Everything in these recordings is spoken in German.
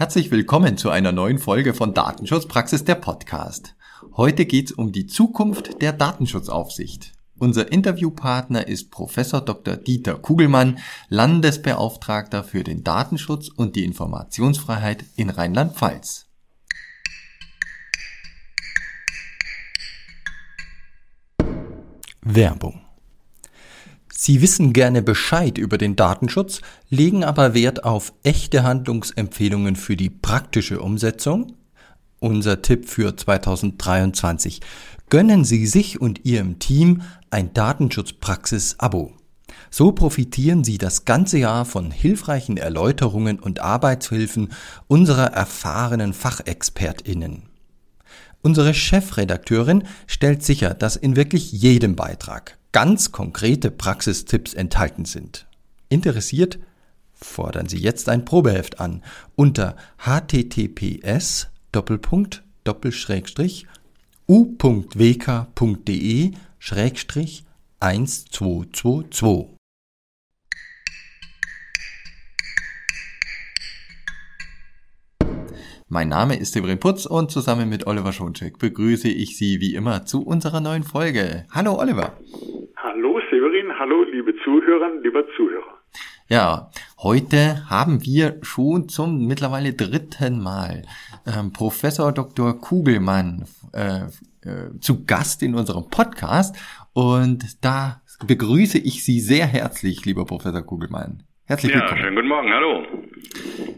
Herzlich willkommen zu einer neuen Folge von Datenschutzpraxis der Podcast. Heute geht's um die Zukunft der Datenschutzaufsicht. Unser Interviewpartner ist Professor Dr. Dieter Kugelmann, Landesbeauftragter für den Datenschutz und die Informationsfreiheit in Rheinland-Pfalz. Werbung Sie wissen gerne Bescheid über den Datenschutz, legen aber Wert auf echte Handlungsempfehlungen für die praktische Umsetzung? Unser Tipp für 2023. Gönnen Sie sich und Ihrem Team ein Datenschutzpraxis-Abo. So profitieren Sie das ganze Jahr von hilfreichen Erläuterungen und Arbeitshilfen unserer erfahrenen Fachexpertinnen. Unsere Chefredakteurin stellt sicher, dass in wirklich jedem Beitrag ganz konkrete Praxistipps enthalten sind. Interessiert? Fordern Sie jetzt ein Probeheft an unter https u.wk.de 1222 Mein Name ist Severin Putz und zusammen mit Oliver Schoncheck begrüße ich Sie wie immer zu unserer neuen Folge. Hallo Oliver. Hallo Severin, hallo liebe Zuhörer, lieber Zuhörer. Ja, heute haben wir schon zum mittlerweile dritten Mal ähm, Professor Dr. Kugelmann äh, äh, zu Gast in unserem Podcast und da begrüße ich Sie sehr herzlich, lieber Professor Kugelmann. Herzlich willkommen. Ja, schönen guten Morgen, hallo.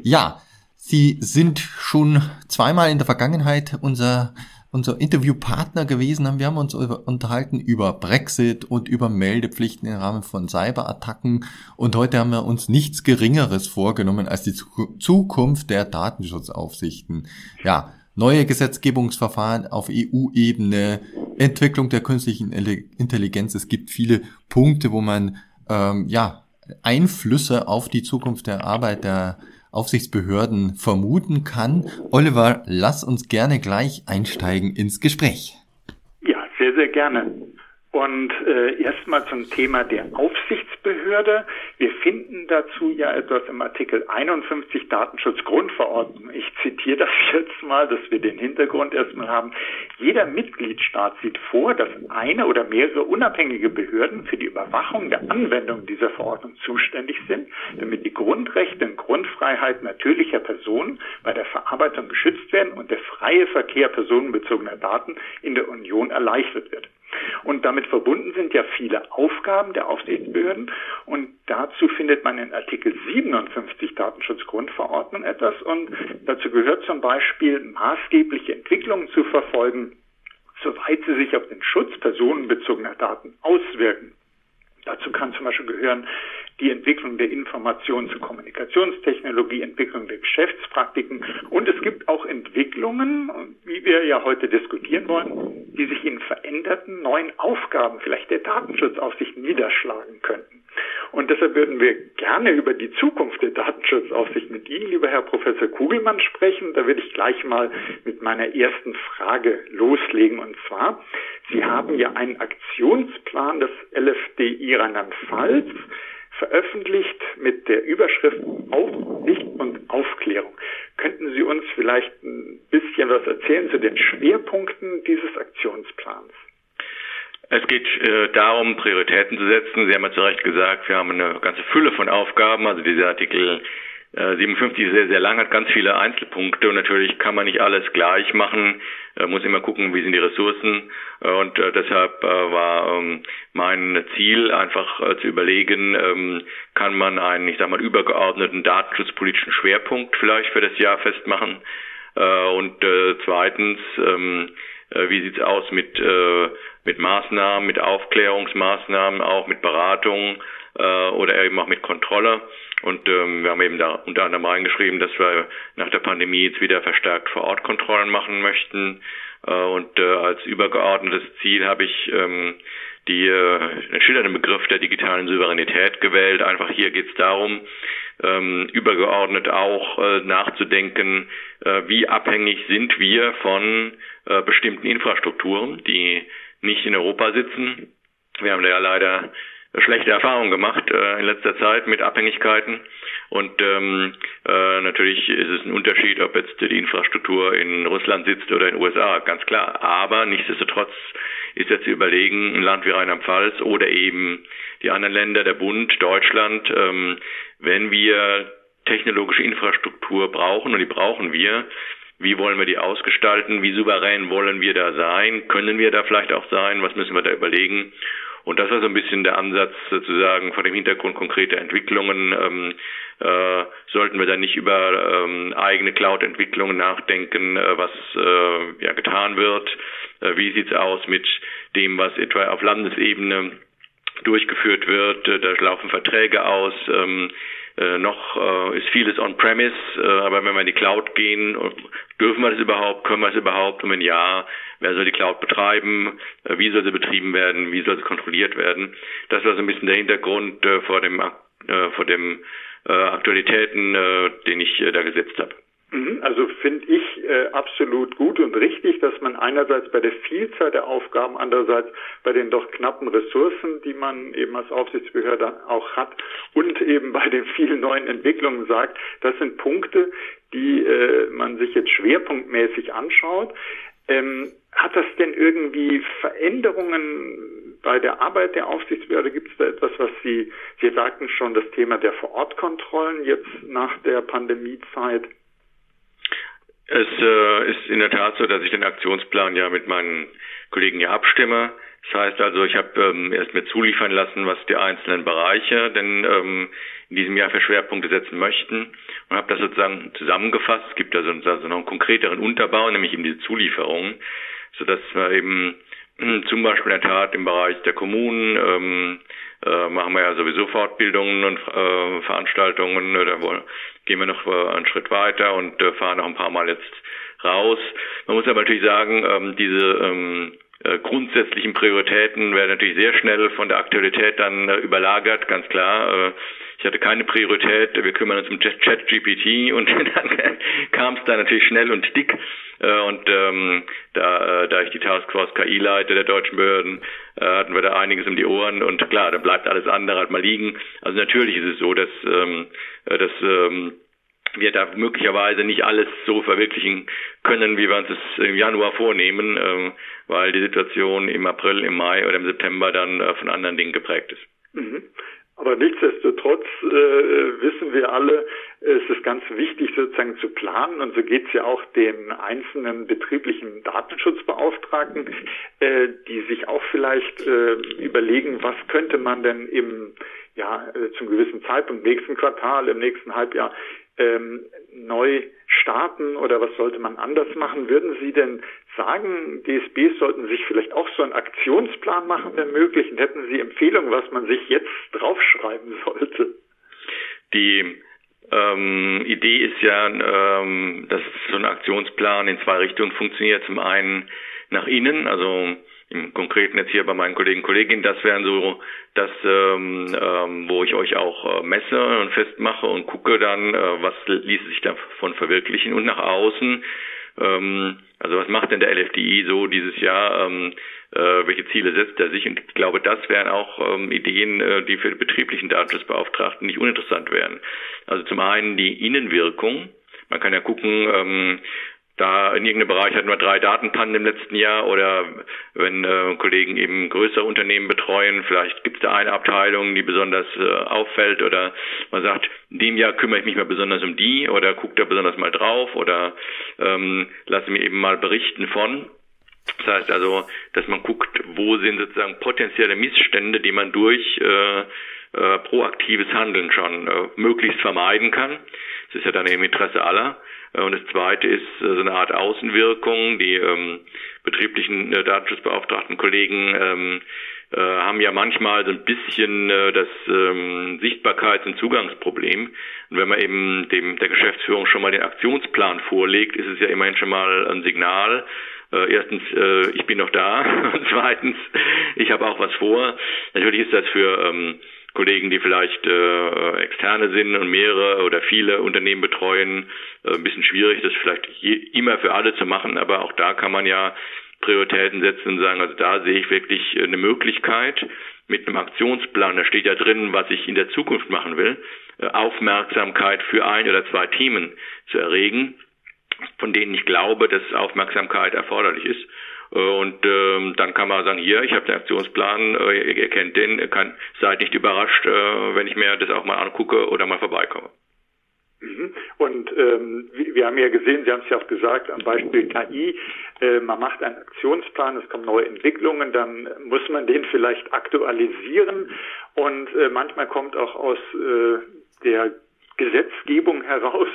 Ja, Sie sind schon zweimal in der Vergangenheit unser unser Interviewpartner gewesen. Wir haben uns über, unterhalten über Brexit und über Meldepflichten im Rahmen von Cyberattacken. Und heute haben wir uns nichts Geringeres vorgenommen als die Zukunft der Datenschutzaufsichten. Ja, neue Gesetzgebungsverfahren auf EU-Ebene, Entwicklung der künstlichen Intelligenz. Es gibt viele Punkte, wo man ähm, ja Einflüsse auf die Zukunft der Arbeit der Aufsichtsbehörden vermuten kann. Oliver, lass uns gerne gleich einsteigen ins Gespräch. Ja, sehr, sehr gerne. Und äh, erstmal zum Thema der Aufsichtsbehörde. Wir finden dazu ja etwas im Artikel 51 Datenschutzgrundverordnung. Ich zitiere das jetzt mal, dass wir den Hintergrund erstmal haben. Jeder Mitgliedstaat sieht vor, dass eine oder mehrere unabhängige Behörden für die Überwachung der Anwendung dieser Verordnung zuständig sind, damit die Grundrechte und Grundfreiheiten natürlicher Personen bei der Verarbeitung geschützt werden und der freie Verkehr personenbezogener Daten in der Union erleichtert wird. Und damit verbunden sind ja viele Aufgaben der Aufsichtsbehörden. Und dazu findet man in Artikel 57 Datenschutzgrundverordnung etwas. Und dazu gehört zum Beispiel maßgebliche Entwicklungen zu verfolgen, soweit sie sich auf den Schutz personenbezogener Daten auswirken. Dazu kann zum Beispiel gehören die Entwicklung der Informations- und Kommunikationstechnologie, Entwicklung der Geschäftspraktiken und es gibt auch Entwicklungen, wie wir ja heute diskutieren wollen, die sich in veränderten neuen Aufgaben vielleicht der Datenschutzaufsicht niederschlagen könnten. Und deshalb würden wir gerne über die Zukunft der Datenschutzaufsicht mit Ihnen, lieber Herr Professor Kugelmann, sprechen. Da würde ich gleich mal mit meiner ersten Frage loslegen. Und zwar, Sie haben ja einen Aktionsplan des LFDI Rheinland-Pfalz veröffentlicht mit der Überschrift Aufsicht und Aufklärung. Könnten Sie uns vielleicht ein bisschen was erzählen zu den Schwerpunkten dieses Aktionsplans? Es geht äh, darum, Prioritäten zu setzen. Sie haben ja zu Recht gesagt, wir haben eine ganze Fülle von Aufgaben. Also dieser Artikel 57 äh, ist sehr, sehr lang, hat ganz viele Einzelpunkte und natürlich kann man nicht alles gleich machen, äh, muss immer gucken, wie sind die Ressourcen äh, und äh, deshalb äh, war ähm, mein Ziel einfach äh, zu überlegen, ähm, kann man einen, ich sag mal, übergeordneten datenschutzpolitischen Schwerpunkt vielleicht für das Jahr festmachen äh, und äh, zweitens, ähm, äh, wie sieht's aus mit äh, mit Maßnahmen, mit Aufklärungsmaßnahmen, auch mit Beratung äh, oder eben auch mit Kontrolle. Und ähm, wir haben eben da unter anderem reingeschrieben, dass wir nach der Pandemie jetzt wieder verstärkt Vor-Ort-Kontrollen machen möchten. Äh, und äh, als übergeordnetes Ziel habe ich ähm, die äh, schillernden Begriff der digitalen Souveränität gewählt. Einfach hier geht es darum, ähm, übergeordnet auch äh, nachzudenken, äh, wie abhängig sind wir von äh, bestimmten Infrastrukturen, die nicht in Europa sitzen. Wir haben da ja leider schlechte Erfahrungen gemacht äh, in letzter Zeit mit Abhängigkeiten. Und ähm, äh, natürlich ist es ein Unterschied, ob jetzt die Infrastruktur in Russland sitzt oder in den USA, ganz klar. Aber nichtsdestotrotz ist jetzt zu überlegen, ein Land wie Rheinland-Pfalz oder eben die anderen Länder, der Bund, Deutschland, ähm, wenn wir technologische Infrastruktur brauchen, und die brauchen wir, wie wollen wir die ausgestalten? Wie souverän wollen wir da sein? Können wir da vielleicht auch sein? Was müssen wir da überlegen? Und das war so ein bisschen der Ansatz sozusagen vor dem Hintergrund konkreter Entwicklungen. Ähm, äh, sollten wir da nicht über ähm, eigene Cloud-Entwicklungen nachdenken, äh, was äh, ja getan wird? Äh, wie sieht's aus mit dem, was etwa auf Landesebene durchgeführt wird? Äh, da laufen Verträge aus. Ähm, äh, noch äh, ist vieles on-premise, äh, aber wenn wir in die Cloud gehen, dürfen wir das überhaupt, können wir es überhaupt? Und wenn ja, wer soll die Cloud betreiben? Äh, wie soll sie betrieben werden? Wie soll sie kontrolliert werden? Das war so ein bisschen der Hintergrund äh, vor dem, äh, vor dem äh, Aktualitäten, äh, den ich äh, da gesetzt habe. Mhm, also finde ich äh, absolut gut und richtig, dass man einerseits bei der Vielzahl der Aufgaben, andererseits bei den doch knappen Ressourcen, die man eben als Aufsichtsbehörde auch hat und eben bei den vielen neuen Entwicklungen sagt, das sind Punkte, die äh, man sich jetzt schwerpunktmäßig anschaut. Ähm, hat das denn irgendwie Veränderungen bei der Arbeit der Aufsichtsbehörde? Gibt es da etwas, was Sie, Sie sagten schon, das Thema der Vorortkontrollen jetzt nach der Pandemiezeit? Es äh, ist in der Tat so, dass ich den Aktionsplan ja mit meinen Kollegen hier abstimme. Das heißt also, ich habe ähm, erst mir zuliefern lassen, was die einzelnen Bereiche denn ähm, in diesem Jahr für Schwerpunkte setzen möchten und habe das sozusagen zusammengefasst. Es gibt also, also noch einen konkreteren Unterbau, nämlich eben diese Zulieferung, sodass wir eben zum Beispiel in der Tat im Bereich der Kommunen ähm, äh, machen wir ja sowieso Fortbildungen und äh, Veranstaltungen. Da gehen wir noch äh, einen Schritt weiter und äh, fahren noch ein paar Mal jetzt raus. Man muss aber natürlich sagen, ähm, diese ähm, äh, grundsätzlichen Prioritäten werden natürlich sehr schnell von der Aktualität dann äh, überlagert, ganz klar. Äh, ich hatte keine Priorität, wir kümmern uns um Chat-GPT und dann kam es da natürlich schnell und dick. Äh, und ähm, da, äh, da ich die Taskforce KI leite der deutschen Behörden, äh, hatten wir da einiges um die Ohren und klar, dann bleibt alles andere halt mal liegen. Also natürlich ist es so, dass, ähm, äh, dass ähm, wir da möglicherweise nicht alles so verwirklichen können, wie wir uns es im Januar vornehmen, äh, weil die Situation im April, im Mai oder im September dann äh, von anderen Dingen geprägt ist. Mhm. Aber nichtsdestotrotz äh, wissen wir alle, es ist ganz wichtig sozusagen zu planen und so geht es ja auch den einzelnen betrieblichen Datenschutzbeauftragten, äh, die sich auch vielleicht äh, überlegen, was könnte man denn im ja äh, zum gewissen Zeitpunkt nächsten Quartal, im nächsten Halbjahr ähm, neu starten oder was sollte man anders machen? Würden Sie denn sagen, DSBs sollten sich vielleicht auch so einen Aktionsplan machen, wenn möglich? Und hätten Sie Empfehlungen, was man sich jetzt draufschreiben sollte? Die ähm, Idee ist ja, ähm, dass so ein Aktionsplan in zwei Richtungen funktioniert. Zum einen nach innen, also im Konkreten jetzt hier bei meinen Kollegen und Kolleginnen, das wären so das, ähm, ähm, wo ich euch auch äh, messe und festmache und gucke dann, äh, was ließe sich davon verwirklichen und nach außen. Ähm, also was macht denn der LFDI so dieses Jahr? Ähm, äh, welche Ziele setzt er sich? Und ich glaube, das wären auch ähm, Ideen, äh, die für den betrieblichen Datenschutzbeauftragten nicht uninteressant wären. Also zum einen die Innenwirkung. Man kann ja gucken, ähm, da in irgendeinem Bereich hatten wir drei Datenpannen im letzten Jahr oder wenn äh, Kollegen eben größere Unternehmen betreuen, vielleicht gibt es da eine Abteilung, die besonders äh, auffällt oder man sagt, in dem Jahr kümmere ich mich mal besonders um die oder gucke da besonders mal drauf oder ähm, lasse mir eben mal berichten von. Das heißt also, dass man guckt, wo sind sozusagen potenzielle Missstände, die man durch äh, äh, proaktives Handeln schon äh, möglichst vermeiden kann. Das ist ja dann im Interesse aller. Äh, und das Zweite ist äh, so eine Art Außenwirkung. Die ähm, betrieblichen äh, Datenschutzbeauftragten Kollegen ähm, äh, haben ja manchmal so ein bisschen äh, das ähm, Sichtbarkeits- und Zugangsproblem. Und wenn man eben dem der Geschäftsführung schon mal den Aktionsplan vorlegt, ist es ja immerhin schon mal ein Signal. Äh, erstens, äh, ich bin noch da. Und zweitens, ich habe auch was vor. Natürlich ist das für ähm, Kollegen, die vielleicht äh, externe sind und mehrere oder viele Unternehmen betreuen, äh, ein bisschen schwierig, das vielleicht je, immer für alle zu machen, aber auch da kann man ja Prioritäten setzen und sagen, also da sehe ich wirklich eine Möglichkeit, mit einem Aktionsplan, da steht ja drin, was ich in der Zukunft machen will, äh, Aufmerksamkeit für ein oder zwei Themen zu erregen, von denen ich glaube, dass Aufmerksamkeit erforderlich ist. Äh, und ähm, dann kann man sagen, hier, ich habe den Aktionsplan, äh, ihr kennt den, kann, seid nicht überrascht, äh, wenn ich mir das auch mal angucke oder mal vorbeikomme. Mhm. Und ähm, wir haben ja gesehen, Sie haben es ja auch gesagt, am Beispiel KI, äh, man macht einen Aktionsplan, es kommen neue Entwicklungen, dann muss man den vielleicht aktualisieren und äh, manchmal kommt auch aus äh, der Gesetzgebung heraus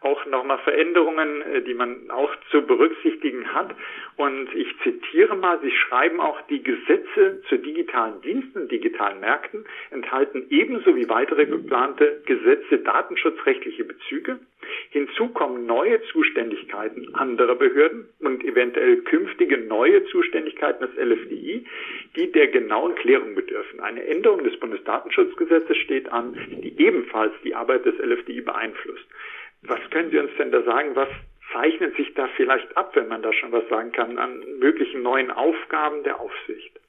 auch nochmal Veränderungen, äh, die man auch zu berücksichtigen hat. Und ich zitiere mal, Sie schreiben auch, die Gesetze zu digitalen Diensten, digitalen Märkten enthalten ebenso wie weitere geplante Gesetze datenschutzrechtliche Bezüge. Hinzu kommen neue Zuständigkeiten anderer Behörden und eventuell künftige neue Zuständigkeiten des LFDI, die der genauen Klärung bedürfen. Eine Änderung des Bundesdatenschutzgesetzes steht an, die ebenfalls die Arbeit des LFDI beeinflusst. Was können Sie uns denn da sagen? Was zeichnet sich da vielleicht ab, wenn man da schon was sagen kann, an möglichen neuen Aufgaben der Aufsicht?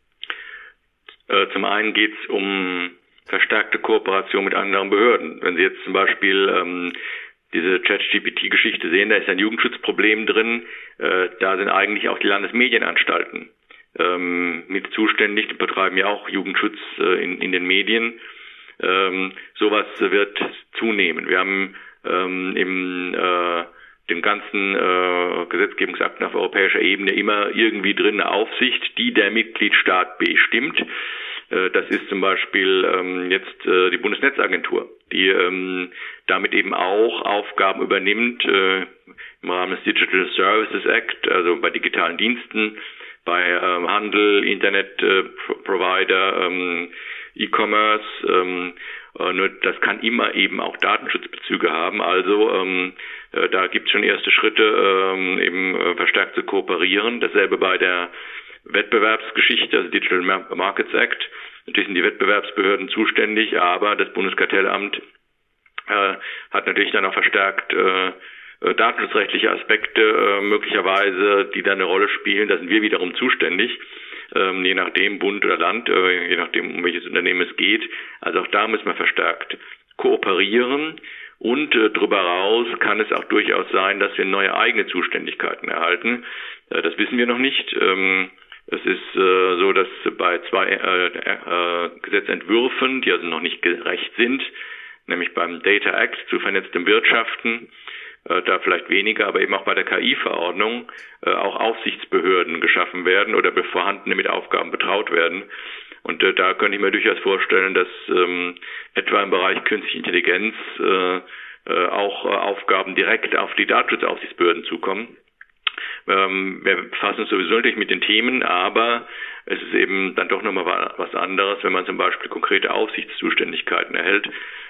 Äh, zum einen geht es um verstärkte Kooperation mit anderen Behörden. Wenn Sie jetzt zum Beispiel ähm, diese ChatGPT-Geschichte sehen, da ist ein Jugendschutzproblem drin. Äh, da sind eigentlich auch die Landesmedienanstalten ähm, mit zuständig, die betreiben ja auch Jugendschutz äh, in, in den Medien. Ähm, sowas wird zunehmen. Wir haben ähm, im äh, den ganzen äh, Gesetzgebungsakten auf europäischer Ebene immer irgendwie drin eine Aufsicht, die der Mitgliedstaat bestimmt. Äh, das ist zum Beispiel ähm, jetzt äh, die Bundesnetzagentur, die ähm, damit eben auch Aufgaben übernimmt äh, im Rahmen des Digital Services Act, also bei digitalen Diensten, bei ähm, Handel, Internetprovider, äh, ähm, E-Commerce. Ähm, äh, nur das kann immer eben auch Datenschutzbezüge haben. Also ähm, äh, da gibt es schon erste Schritte, ähm, eben äh, verstärkt zu kooperieren. Dasselbe bei der Wettbewerbsgeschichte, also Digital Markets Act. Natürlich sind die Wettbewerbsbehörden zuständig, aber das Bundeskartellamt äh, hat natürlich dann auch verstärkt äh, äh datenschutzrechtliche Aspekte äh, möglicherweise, die da eine Rolle spielen. Da sind wir wiederum zuständig ähm, je nachdem Bund oder Land, äh, je nachdem um welches Unternehmen es geht. Also auch da muss man verstärkt kooperieren. Und äh, darüber hinaus kann es auch durchaus sein, dass wir neue eigene Zuständigkeiten erhalten. Äh, das wissen wir noch nicht. Ähm, es ist äh, so, dass bei zwei äh, äh, Gesetzentwürfen, die also noch nicht gerecht sind, nämlich beim Data Act zu vernetztem Wirtschaften, äh, da vielleicht weniger, aber eben auch bei der KI-Verordnung äh, auch Aufsichtsbehörden geschaffen werden oder vorhandene mit Aufgaben betraut werden. Und äh, da könnte ich mir durchaus vorstellen, dass ähm, etwa im Bereich künstliche Intelligenz äh, äh, auch äh, Aufgaben direkt auf die Datenschutzaufsichtsbehörden zukommen. Ähm, wir befassen uns sowieso natürlich mit den Themen, aber es ist eben dann doch nochmal was anderes, wenn man zum Beispiel konkrete Aufsichtszuständigkeiten erhält.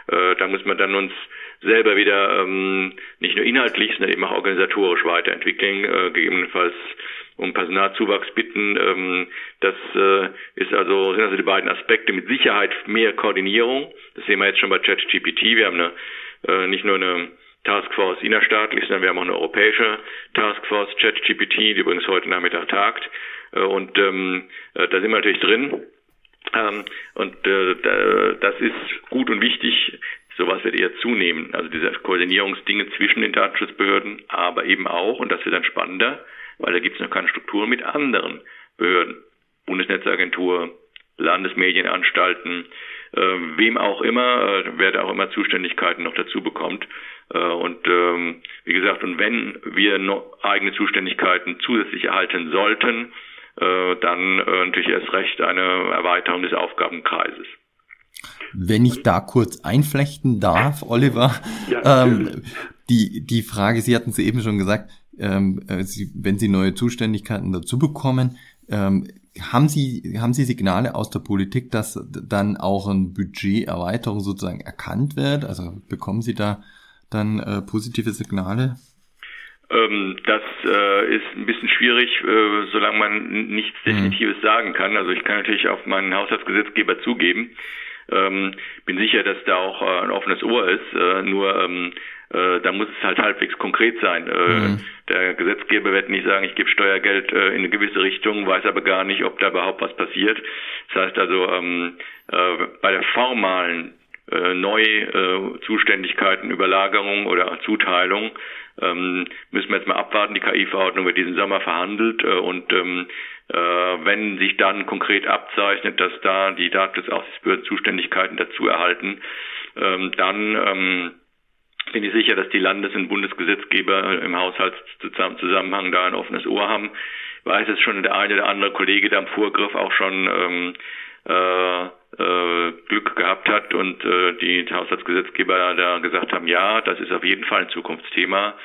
Äh, da muss man dann uns selber wieder ähm, nicht nur inhaltlich, sondern eben auch organisatorisch weiterentwickeln, äh, gegebenenfalls um Personalzuwachs bitten. Ähm, das äh, ist also, sind also die beiden Aspekte mit Sicherheit mehr Koordinierung. Das sehen wir jetzt schon bei ChatGPT. Wir haben eine, äh, nicht nur eine Taskforce innerstaatlich, sondern wir haben auch eine europäische Taskforce ChatGPT, die übrigens heute Nachmittag tagt. Äh, und ähm, äh, da sind wir natürlich drin. Ähm, und äh, das ist gut und wichtig. Sowas wird eher zunehmen. Also diese Koordinierungsdinge zwischen den Datenschutzbehörden, aber eben auch, und das wird dann spannender, weil da gibt es noch keine Struktur mit anderen Behörden. Bundesnetzagentur, Landesmedienanstalten, äh, wem auch immer, äh, wer da auch immer Zuständigkeiten noch dazu bekommt. Äh, und ähm, wie gesagt, und wenn wir eigene Zuständigkeiten zusätzlich erhalten sollten, äh, dann äh, natürlich erst recht eine Erweiterung des Aufgabenkreises. Wenn ich da kurz einflechten darf, Oliver, ja, ähm, die, die Frage, Sie hatten es eben schon gesagt, ähm, äh, Sie, wenn Sie neue Zuständigkeiten dazu bekommen, ähm, haben Sie, haben Sie Signale aus der Politik, dass dann auch ein Budgeterweiterung sozusagen erkannt wird? Also bekommen Sie da dann äh, positive Signale? Ähm, das äh, ist ein bisschen schwierig, äh, solange man nichts mhm. Definitives mhm. sagen kann. Also ich kann natürlich auf meinen Haushaltsgesetzgeber zugeben. Ähm, bin sicher, dass da auch äh, ein offenes Ohr ist. Äh, nur ähm, äh, da muss es halt halbwegs konkret sein. Mhm. Der Gesetzgeber wird nicht sagen, ich gebe Steuergeld in eine gewisse Richtung, weiß aber gar nicht, ob da überhaupt was passiert. Das heißt also, ähm, äh, bei der formalen äh, Neuzuständigkeiten, äh, Überlagerung oder Zuteilung ähm, müssen wir jetzt mal abwarten. Die KI-Verordnung wird diesen Sommer verhandelt äh, und ähm, äh, wenn sich dann konkret abzeichnet, dass da die Datenschutzaufsichtsbehörden Zuständigkeiten dazu erhalten, ähm, dann ähm, bin ich sicher, dass die Landes- und Bundesgesetzgeber im Haushaltszusammenhang da ein offenes Ohr haben. Weiß es schon, der eine oder andere Kollege da im Vorgriff auch schon ähm, äh, äh, Glück gehabt hat und äh, die Haushaltsgesetzgeber da gesagt haben, ja, das ist auf jeden Fall ein Zukunftsthema.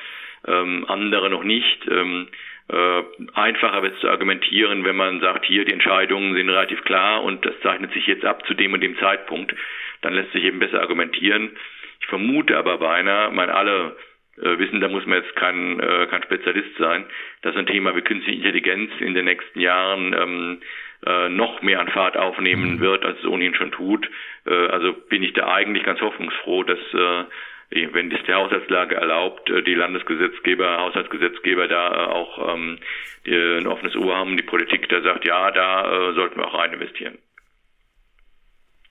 Ähm, andere noch nicht. Ähm, äh, einfacher wird es zu argumentieren, wenn man sagt, hier die Entscheidungen sind relativ klar und das zeichnet sich jetzt ab zu dem und dem Zeitpunkt. Dann lässt sich eben besser argumentieren. Ich vermute aber beinahe, man alle äh, wissen, da muss man jetzt kein, äh, kein Spezialist sein, dass ein Thema wie künstliche Intelligenz in den nächsten Jahren ähm, äh, noch mehr an Fahrt aufnehmen mhm. wird, als es ohnehin schon tut. Äh, also bin ich da eigentlich ganz hoffnungsfroh, dass äh, wenn das die Haushaltslage erlaubt, die Landesgesetzgeber, Haushaltsgesetzgeber da auch ähm, die, ein offenes Ohr haben, die Politik da sagt, ja, da äh, sollten wir auch rein investieren.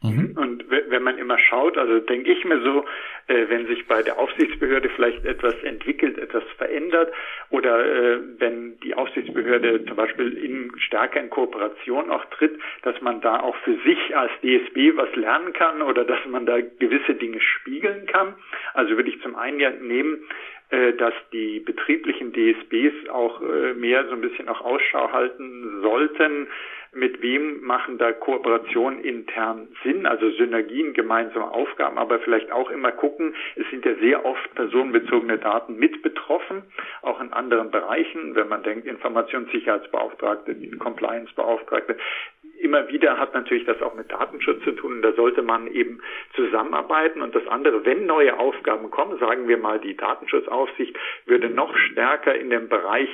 Mhm. Und wenn man immer schaut, also denke ich mir so, äh, wenn sich bei der Aufsichtsbehörde vielleicht etwas entwickelt, etwas verändert oder äh, wenn die Aufsichtsbehörde zum Beispiel in stärker in Kooperation auch tritt, dass man da auch für sich als DSB was lernen kann oder dass man da gewisse Dinge spiegeln kann. Also würde ich zum einen ja nehmen, äh, dass die betrieblichen DSBs auch mehr so ein bisschen auch Ausschau halten sollten, mit wem machen da Kooperationen intern Sinn, also Synergien, gemeinsame Aufgaben, aber vielleicht auch immer gucken, es sind ja sehr oft personenbezogene Daten mit betroffen, auch in anderen Bereichen, wenn man denkt, Informationssicherheitsbeauftragte, Compliance-Beauftragte, immer wieder hat natürlich das auch mit Datenschutz zu tun. Da sollte man eben zusammenarbeiten. Und das andere, wenn neue Aufgaben kommen, sagen wir mal, die Datenschutzaufsicht würde noch stärker in den Bereich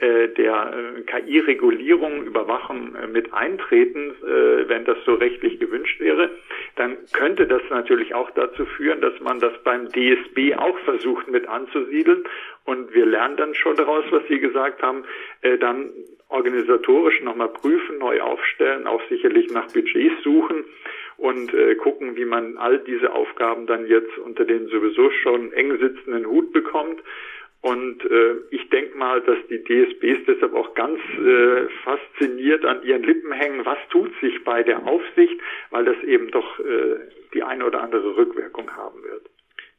äh, der äh, KI-Regulierung, Überwachung äh, mit eintreten, äh, wenn das so rechtlich gewünscht wäre, dann könnte das natürlich auch dazu führen, dass man das beim DSB auch versucht mit anzusiedeln. Und wir lernen dann schon daraus, was Sie gesagt haben, äh, dann organisatorisch nochmal prüfen, neu aufstellen, auch sicherlich nach Budgets suchen und äh, gucken, wie man all diese Aufgaben dann jetzt unter den sowieso schon eng sitzenden Hut bekommt. Und äh, ich denke mal, dass die DSBs deshalb auch ganz äh, fasziniert an ihren Lippen hängen, was tut sich bei der Aufsicht, weil das eben doch äh, die eine oder andere Rückwirkung haben wird.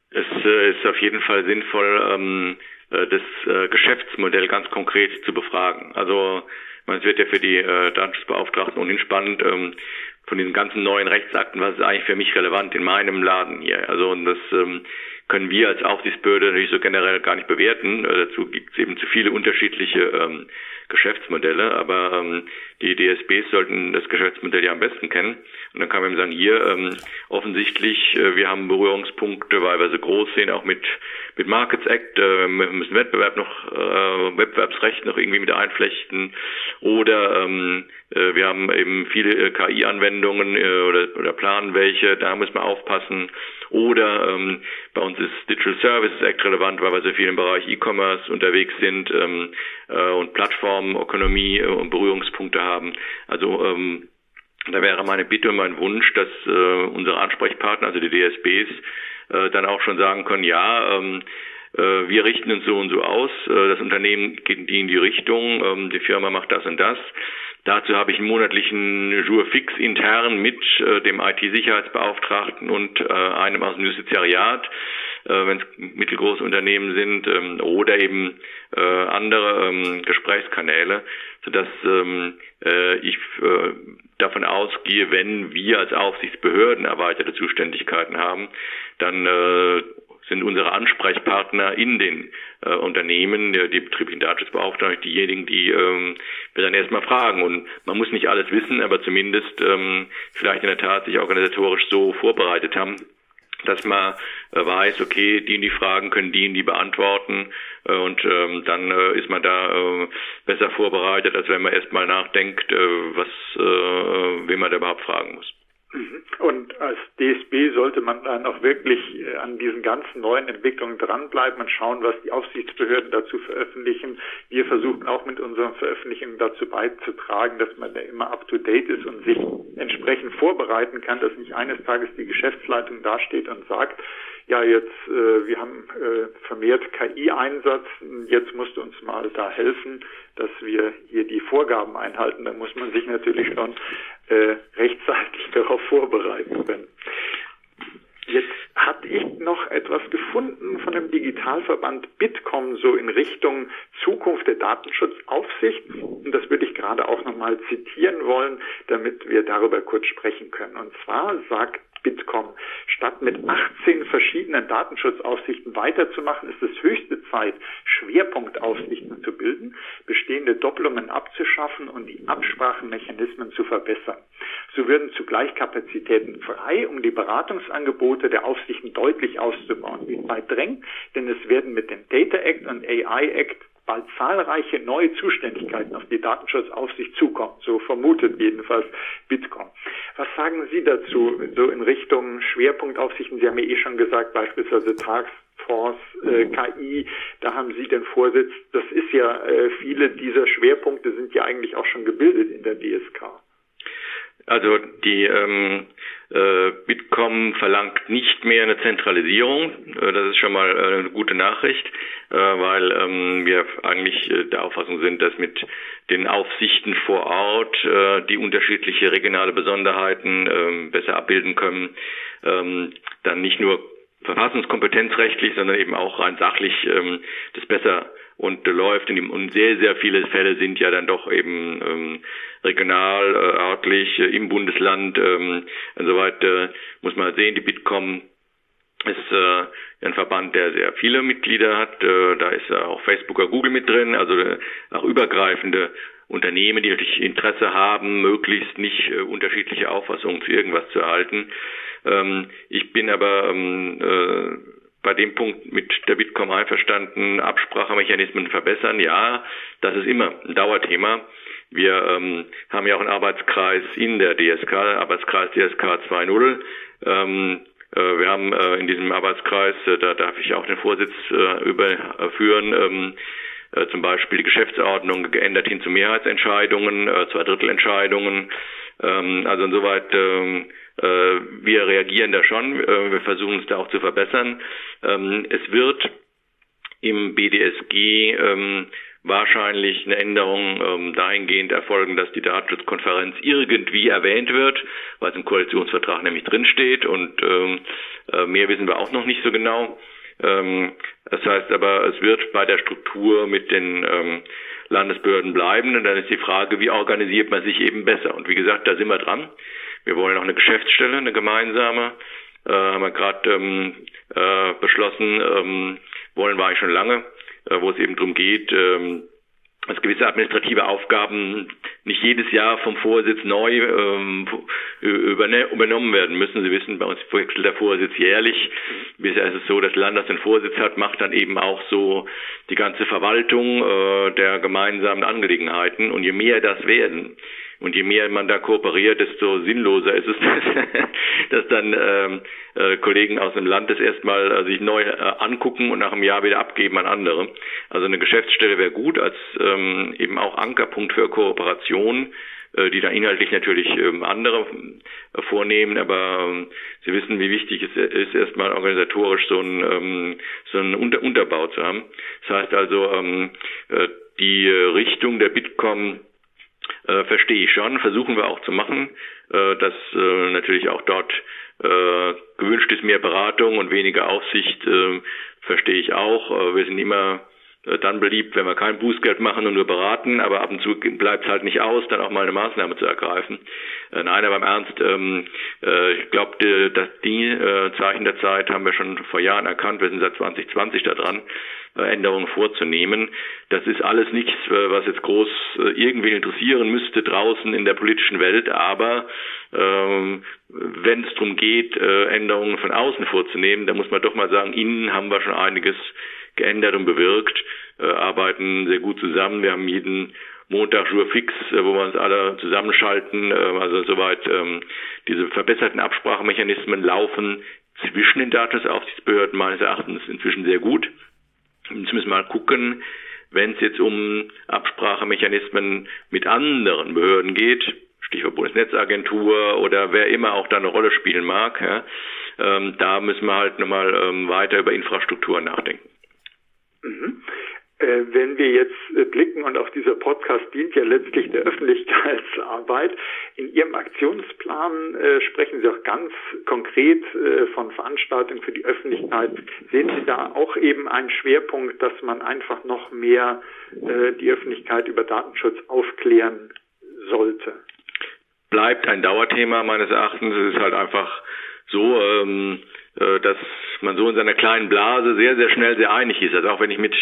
Es äh, ist auf jeden Fall sinnvoll, ähm, äh, das äh, Geschäftsmodell ganz konkret zu befragen. Also es wird ja für die äh, Datenschutzbeauftragten ohnehin spannend, ähm, von diesen ganzen neuen Rechtsakten, was ist eigentlich für mich relevant in meinem Laden hier. Also und das ähm, können wir als Aufsichtsbehörde natürlich so generell gar nicht bewerten. Äh, dazu gibt es eben zu viele unterschiedliche ähm, Geschäftsmodelle, aber ähm, die DSBs sollten das Geschäftsmodell ja am besten kennen. Und dann kann man eben sagen, hier ähm, offensichtlich, äh, wir haben Berührungspunkte, weil wir so groß sind, auch mit mit Markets Act, äh, wir müssen Wettbewerb noch, äh, Wettbewerbsrecht noch irgendwie mit einflechten oder ähm, äh, wir haben eben viele äh, KI-Anwendungen äh, oder, oder planen welche, da müssen wir aufpassen. Oder ähm, bei uns ist Digital Services Act relevant, weil wir so viel im Bereich E-Commerce unterwegs sind ähm, äh, und Plattformökonomie äh, und Berührungspunkte haben. Also ähm, da wäre meine Bitte und mein Wunsch, dass äh, unsere Ansprechpartner, also die DSBs, äh, dann auch schon sagen können, ja, ähm, äh, wir richten uns so und so aus, äh, das Unternehmen geht in die Richtung, ähm, die Firma macht das und das. Dazu habe ich einen monatlichen Jour fix intern mit äh, dem IT-Sicherheitsbeauftragten und äh, einem aus dem Justiziariat, wenn es mittelgroße Unternehmen sind, ähm, oder eben äh, andere ähm, Gesprächskanäle, sodass ähm, äh, ich äh, davon ausgehe, wenn wir als Aufsichtsbehörden erweiterte Zuständigkeiten haben, dann äh, sind unsere Ansprechpartner in den äh, Unternehmen, die, die betrieblichen Datenschutzbeauftragten, diejenigen, die ähm, wir dann erstmal fragen. Und man muss nicht alles wissen, aber zumindest ähm, vielleicht in der Tat sich organisatorisch so vorbereitet haben, dass man äh, weiß, okay, die in die Fragen können die in die beantworten äh, und ähm, dann äh, ist man da äh, besser vorbereitet, als wenn man erstmal nachdenkt, äh, was, äh, wen man da überhaupt fragen muss. Mhm. Und als DSB sollte man dann auch wirklich äh, an diesen ganzen neuen Entwicklungen dranbleiben und schauen, was die Aufsichtsbehörden dazu veröffentlichen. Wir versuchen auch mit unseren Veröffentlichungen dazu beizutragen, dass man da immer up to date ist und sich entsprechend vorbereiten kann, dass nicht eines Tages die Geschäftsleitung dasteht und sagt, ja, jetzt, äh, wir haben äh, vermehrt KI-Einsatz, jetzt musst du uns mal da helfen, dass wir hier die Vorgaben einhalten. Da muss man sich natürlich schon äh, rechtzeitig darauf vorbereiten können. Jetzt hatte ich noch etwas gefunden von dem Digitalverband Bitkom so in Richtung Zukunft der Datenschutzaufsicht. Und das würde ich gerade auch nochmal zitieren wollen, damit wir darüber kurz sprechen können. Und zwar sagt Bitkom. Statt mit 18 verschiedenen Datenschutzaufsichten weiterzumachen, ist es höchste Zeit, Schwerpunktaufsichten zu bilden, bestehende Doppelungen abzuschaffen und die Absprachenmechanismen zu verbessern. So würden zugleich Kapazitäten frei, um die Beratungsangebote der Aufsichten deutlich auszubauen. Die Zeit drängt, denn es werden mit dem Data Act und AI Act bald zahlreiche neue Zuständigkeiten auf die Datenschutzaufsicht zukommen. So vermutet jedenfalls Bitkom. Was sagen Sie dazu, so in Richtung Schwerpunktaufsichten? Sie haben ja eh schon gesagt, beispielsweise Taskforce äh, KI, da haben Sie den Vorsitz. Das ist ja, äh, viele dieser Schwerpunkte sind ja eigentlich auch schon gebildet in der DSK. Also die ähm, äh, Bitkom verlangt nicht mehr eine Zentralisierung. Äh, das ist schon mal äh, eine gute Nachricht, äh, weil ähm, wir eigentlich äh, der Auffassung sind, dass mit den Aufsichten vor Ort äh, die unterschiedliche regionale Besonderheiten ähm, besser abbilden können. Ähm, dann nicht nur verfassungskompetenzrechtlich, sondern eben auch rein sachlich ähm, das besser und läuft. Und sehr, sehr viele Fälle sind ja dann doch eben ähm, regional, äh, örtlich, äh, im Bundesland. Ähm, insoweit äh, muss man sehen, die Bitkom ist äh, ein Verband, der sehr viele Mitglieder hat. Äh, da ist auch Facebook oder Google mit drin, also äh, auch übergreifende Unternehmen, die natürlich Interesse haben, möglichst nicht äh, unterschiedliche Auffassungen zu irgendwas zu erhalten. Ähm, ich bin aber ähm, äh, bei dem Punkt mit der Bitkom einverstanden, Absprachemechanismen verbessern. Ja, das ist immer ein Dauerthema. Wir ähm, haben ja auch einen Arbeitskreis in der DSK, Arbeitskreis DSK 2.0. Ähm, äh, wir haben äh, in diesem Arbeitskreis, äh, da darf ich auch den Vorsitz äh, überführen, ähm, äh, zum Beispiel die Geschäftsordnung geändert hin zu Mehrheitsentscheidungen, äh, Zweidrittelentscheidungen. Ähm, also insoweit ähm, äh, wir reagieren da schon, äh, wir versuchen es da auch zu verbessern. Ähm, es wird im BDSG ähm, wahrscheinlich eine Änderung ähm, dahingehend erfolgen, dass die Datenschutzkonferenz irgendwie erwähnt wird, weil es im Koalitionsvertrag nämlich drinsteht und ähm, äh, mehr wissen wir auch noch nicht so genau. Ähm, das heißt aber, es wird bei der Struktur mit den ähm, Landesbehörden bleiben und dann ist die Frage, wie organisiert man sich eben besser. Und wie gesagt, da sind wir dran. Wir wollen auch eine Geschäftsstelle, eine gemeinsame, äh, haben wir gerade ähm, äh, beschlossen, ähm, wollen wir eigentlich schon lange, äh, wo es eben darum geht, ähm, dass gewisse administrative Aufgaben nicht jedes Jahr vom Vorsitz neu ähm, übernommen werden müssen. Sie wissen, bei uns wechselt der Vorsitz jährlich. Bisher ist es so, dass Land, das den Vorsitz hat, macht dann eben auch so die ganze Verwaltung äh, der gemeinsamen Angelegenheiten. Und je mehr das werden, und je mehr man da kooperiert, desto sinnloser ist es, dass, dann ähm, äh, Kollegen aus dem Land das erstmal äh, sich neu äh, angucken und nach einem Jahr wieder abgeben an andere. Also eine Geschäftsstelle wäre gut als ähm, eben auch Ankerpunkt für Kooperation äh, die da inhaltlich natürlich ähm, andere äh, vornehmen, aber ähm, Sie wissen, wie wichtig es ist, erstmal organisatorisch so einen, ähm, so einen Unter Unterbau zu haben. Das heißt also, äh, die Richtung der Bitkom äh, verstehe ich schon, versuchen wir auch zu machen, äh, dass äh, natürlich auch dort äh, gewünscht ist mehr Beratung und weniger Aufsicht, äh, verstehe ich auch. Äh, wir sind immer dann beliebt, wenn wir kein Bußgeld machen und nur beraten, aber ab und zu bleibt es halt nicht aus, dann auch mal eine Maßnahme zu ergreifen. Äh, nein, aber im Ernst, ähm, äh, ich glaube, dass die äh, Zeichen der Zeit haben wir schon vor Jahren erkannt, wir sind seit 2020 da dran, äh, Änderungen vorzunehmen. Das ist alles nichts, äh, was jetzt groß äh, irgendwie interessieren müsste draußen in der politischen Welt, aber ähm, wenn es darum geht, Änderungen von außen vorzunehmen, dann muss man doch mal sagen, innen haben wir schon einiges geändert und bewirkt, äh, arbeiten sehr gut zusammen. Wir haben jeden Montag Jour fix, äh, wo wir uns alle zusammenschalten. Äh, also soweit ähm, diese verbesserten Absprachemechanismen laufen zwischen den Datenschutzaufsichtsbehörden meines Erachtens inzwischen sehr gut. Jetzt müssen wir mal gucken, wenn es jetzt um Absprachemechanismen mit anderen Behörden geht, Stichwort Bundesnetzagentur oder wer immer auch da eine Rolle spielen mag, ja, ähm, da müssen wir halt nochmal ähm, weiter über Infrastruktur nachdenken. Mhm. Äh, wenn wir jetzt äh, blicken und auch dieser Podcast dient ja letztlich der Öffentlichkeitsarbeit, in Ihrem Aktionsplan äh, sprechen Sie auch ganz konkret äh, von Veranstaltungen für die Öffentlichkeit. Sehen Sie da auch eben einen Schwerpunkt, dass man einfach noch mehr die Öffentlichkeit über Datenschutz aufklären sollte? Bleibt ein Dauerthema meines Erachtens. Es ist halt einfach so, ähm, äh, dass man so in seiner kleinen Blase sehr, sehr schnell sehr einig ist. Also auch wenn ich mit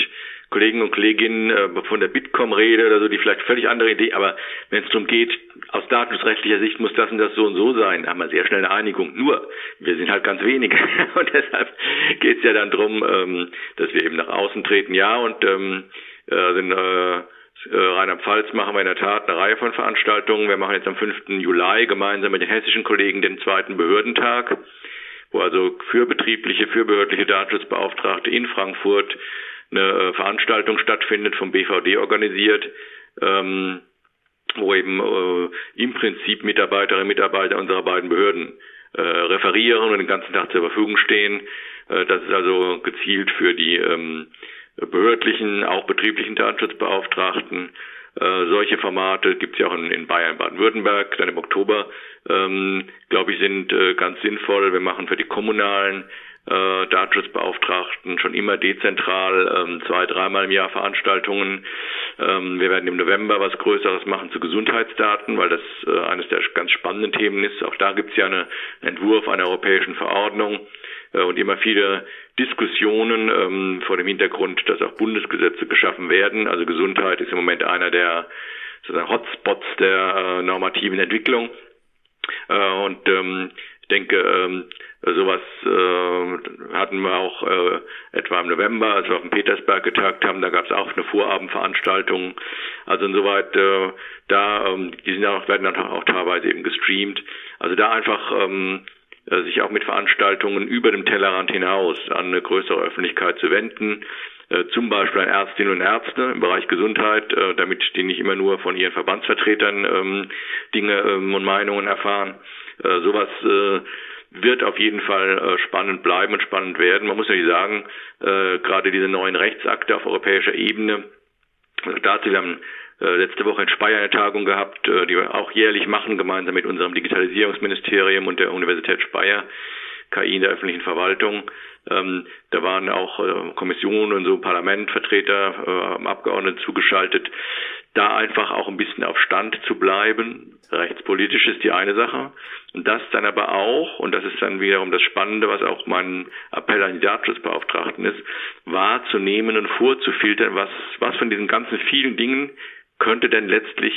Kollegen und Kolleginnen äh, von der Bitkom rede oder so, die vielleicht völlig andere Idee, aber wenn es darum geht, aus datenschutzrechtlicher Sicht muss das und das so und so sein, haben wir sehr schnell eine Einigung. Nur, wir sind halt ganz wenige und deshalb geht es ja dann drum, ähm, dass wir eben nach außen treten. Ja, und ähm, äh, in äh, Rheinland-Pfalz machen wir in der Tat eine Reihe von Veranstaltungen. Wir machen jetzt am 5. Juli gemeinsam mit den hessischen Kollegen den zweiten Behördentag, wo also für betriebliche, für behördliche Datenschutzbeauftragte in Frankfurt eine äh, Veranstaltung stattfindet, vom BVD organisiert, ähm, wo eben äh, im Prinzip Mitarbeiterinnen und Mitarbeiter unserer beiden Behörden äh, referieren und den ganzen Tag zur Verfügung stehen. Äh, das ist also gezielt für die ähm, behördlichen, auch betrieblichen Datenschutzbeauftragten. Äh, solche Formate gibt es ja auch in, in Bayern, Baden-Württemberg, dann im Oktober, ähm, glaube ich, sind äh, ganz sinnvoll. Wir machen für die kommunalen äh, Datenschutzbeauftragten schon immer dezentral ähm, zwei, dreimal im Jahr Veranstaltungen. Ähm, wir werden im November was Größeres machen zu Gesundheitsdaten, weil das äh, eines der ganz spannenden Themen ist. Auch da gibt es ja eine, einen Entwurf einer europäischen Verordnung und immer viele Diskussionen ähm, vor dem Hintergrund, dass auch Bundesgesetze geschaffen werden. Also Gesundheit ist im Moment einer der sozusagen Hotspots der äh, normativen Entwicklung. Äh, und ähm, ich denke, ähm, sowas äh, hatten wir auch äh, etwa im November, als wir auf dem Petersberg getagt haben, da gab es auch eine Vorabendveranstaltung. Also insoweit, äh, da, ähm, die sind auch, werden dann auch teilweise eben gestreamt. Also da einfach ähm, äh, sich auch mit Veranstaltungen über dem Tellerrand hinaus an eine größere Öffentlichkeit zu wenden, äh, zum Beispiel an Ärztinnen und Ärzte im Bereich Gesundheit, äh, damit die nicht immer nur von ihren Verbandsvertretern ähm, Dinge ähm, und Meinungen erfahren. Äh, sowas äh, wird auf jeden Fall äh, spannend bleiben und spannend werden. Man muss natürlich sagen, äh, gerade diese neuen Rechtsakte auf europäischer Ebene, dazu, wir haben äh, letzte Woche in Speyer eine Tagung gehabt, äh, die wir auch jährlich machen, gemeinsam mit unserem Digitalisierungsministerium und der Universität Speyer, KI in der öffentlichen Verwaltung. Ähm, da waren auch äh, Kommissionen und so Parlamentvertreter, Abgeordnete zugeschaltet da einfach auch ein bisschen auf Stand zu bleiben. Rechtspolitisch ist die eine Sache. Und das dann aber auch, und das ist dann wiederum das Spannende, was auch mein Appell an die Datenschutzbeauftragten ist, wahrzunehmen und vorzufiltern, was, was von diesen ganzen vielen Dingen könnte denn letztlich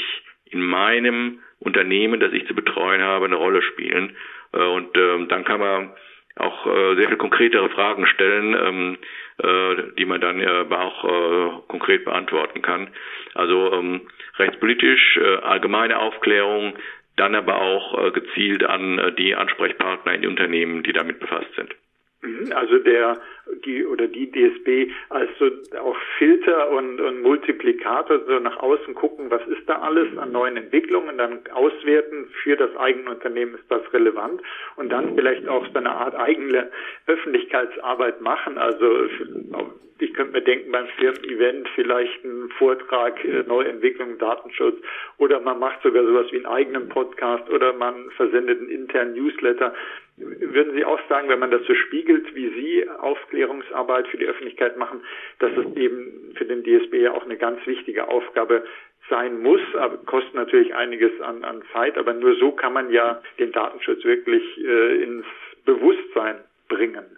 in meinem Unternehmen, das ich zu betreuen habe, eine Rolle spielen. Äh, und ähm, dann kann man auch äh, sehr viel konkretere Fragen stellen, ähm, äh, die man dann äh, auch äh, konkret beantworten kann. Also ähm, rechtspolitisch äh, allgemeine Aufklärung, dann aber auch äh, gezielt an äh, die Ansprechpartner in die Unternehmen, die damit befasst sind. Mhm, also der die oder die DSB als so auch Filter und, und Multiplikator so nach außen gucken, was ist da alles an neuen Entwicklungen, dann auswerten für das eigene Unternehmen ist das relevant und dann vielleicht auch so eine Art eigene Öffentlichkeitsarbeit machen. Also ich könnte mir denken beim Firmen-Event vielleicht einen Vortrag äh, Neuentwicklung Datenschutz oder man macht sogar sowas wie einen eigenen Podcast oder man versendet einen internen Newsletter. Würden Sie auch sagen, wenn man das so spiegelt, wie Sie Aufklärungsarbeit für die Öffentlichkeit machen, dass es eben für den DSB ja auch eine ganz wichtige Aufgabe sein muss, aber kostet natürlich einiges an, an Zeit, aber nur so kann man ja den Datenschutz wirklich äh, ins Bewusstsein bringen.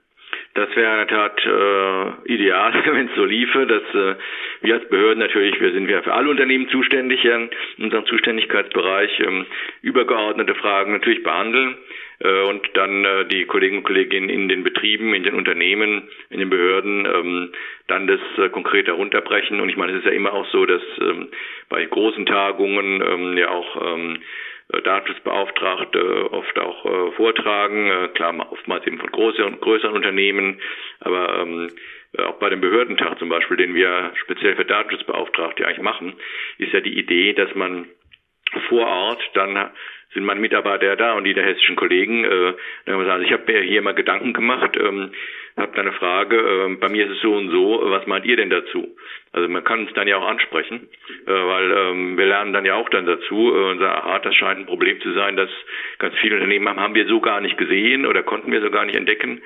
Das wäre in der Tat äh, ideal, wenn es so liefe, dass äh, wir als Behörden natürlich, wir sind ja für alle Unternehmen zuständig ja, in unserem Zuständigkeitsbereich, ähm, übergeordnete Fragen natürlich behandeln äh, und dann äh, die Kollegen und Kolleginnen in den Betrieben, in den Unternehmen, in den Behörden ähm, dann das äh, konkret herunterbrechen. Und ich meine, es ist ja immer auch so, dass ähm, bei großen Tagungen ähm, ja auch ähm, äh, Datenschutzbeauftragte oft auch äh, vortragen, äh, klar oftmals eben von größeren, größeren Unternehmen, aber ähm, äh, auch bei dem Behördentag zum Beispiel, den wir speziell für Datenschutzbeauftragte eigentlich machen, ist ja die Idee, dass man vor Ort dann sind meine Mitarbeiter da und die der hessischen Kollegen. Äh, dann haben wir gesagt, ich habe mir hier mal Gedanken gemacht, ähm, habe da eine Frage, äh, bei mir ist es so und so, was meint ihr denn dazu? Also man kann es dann ja auch ansprechen, äh, weil ähm, wir lernen dann ja auch dann dazu äh, und sagen, aha, das scheint ein Problem zu sein, dass ganz viele Unternehmen haben, haben wir so gar nicht gesehen oder konnten wir so gar nicht entdecken,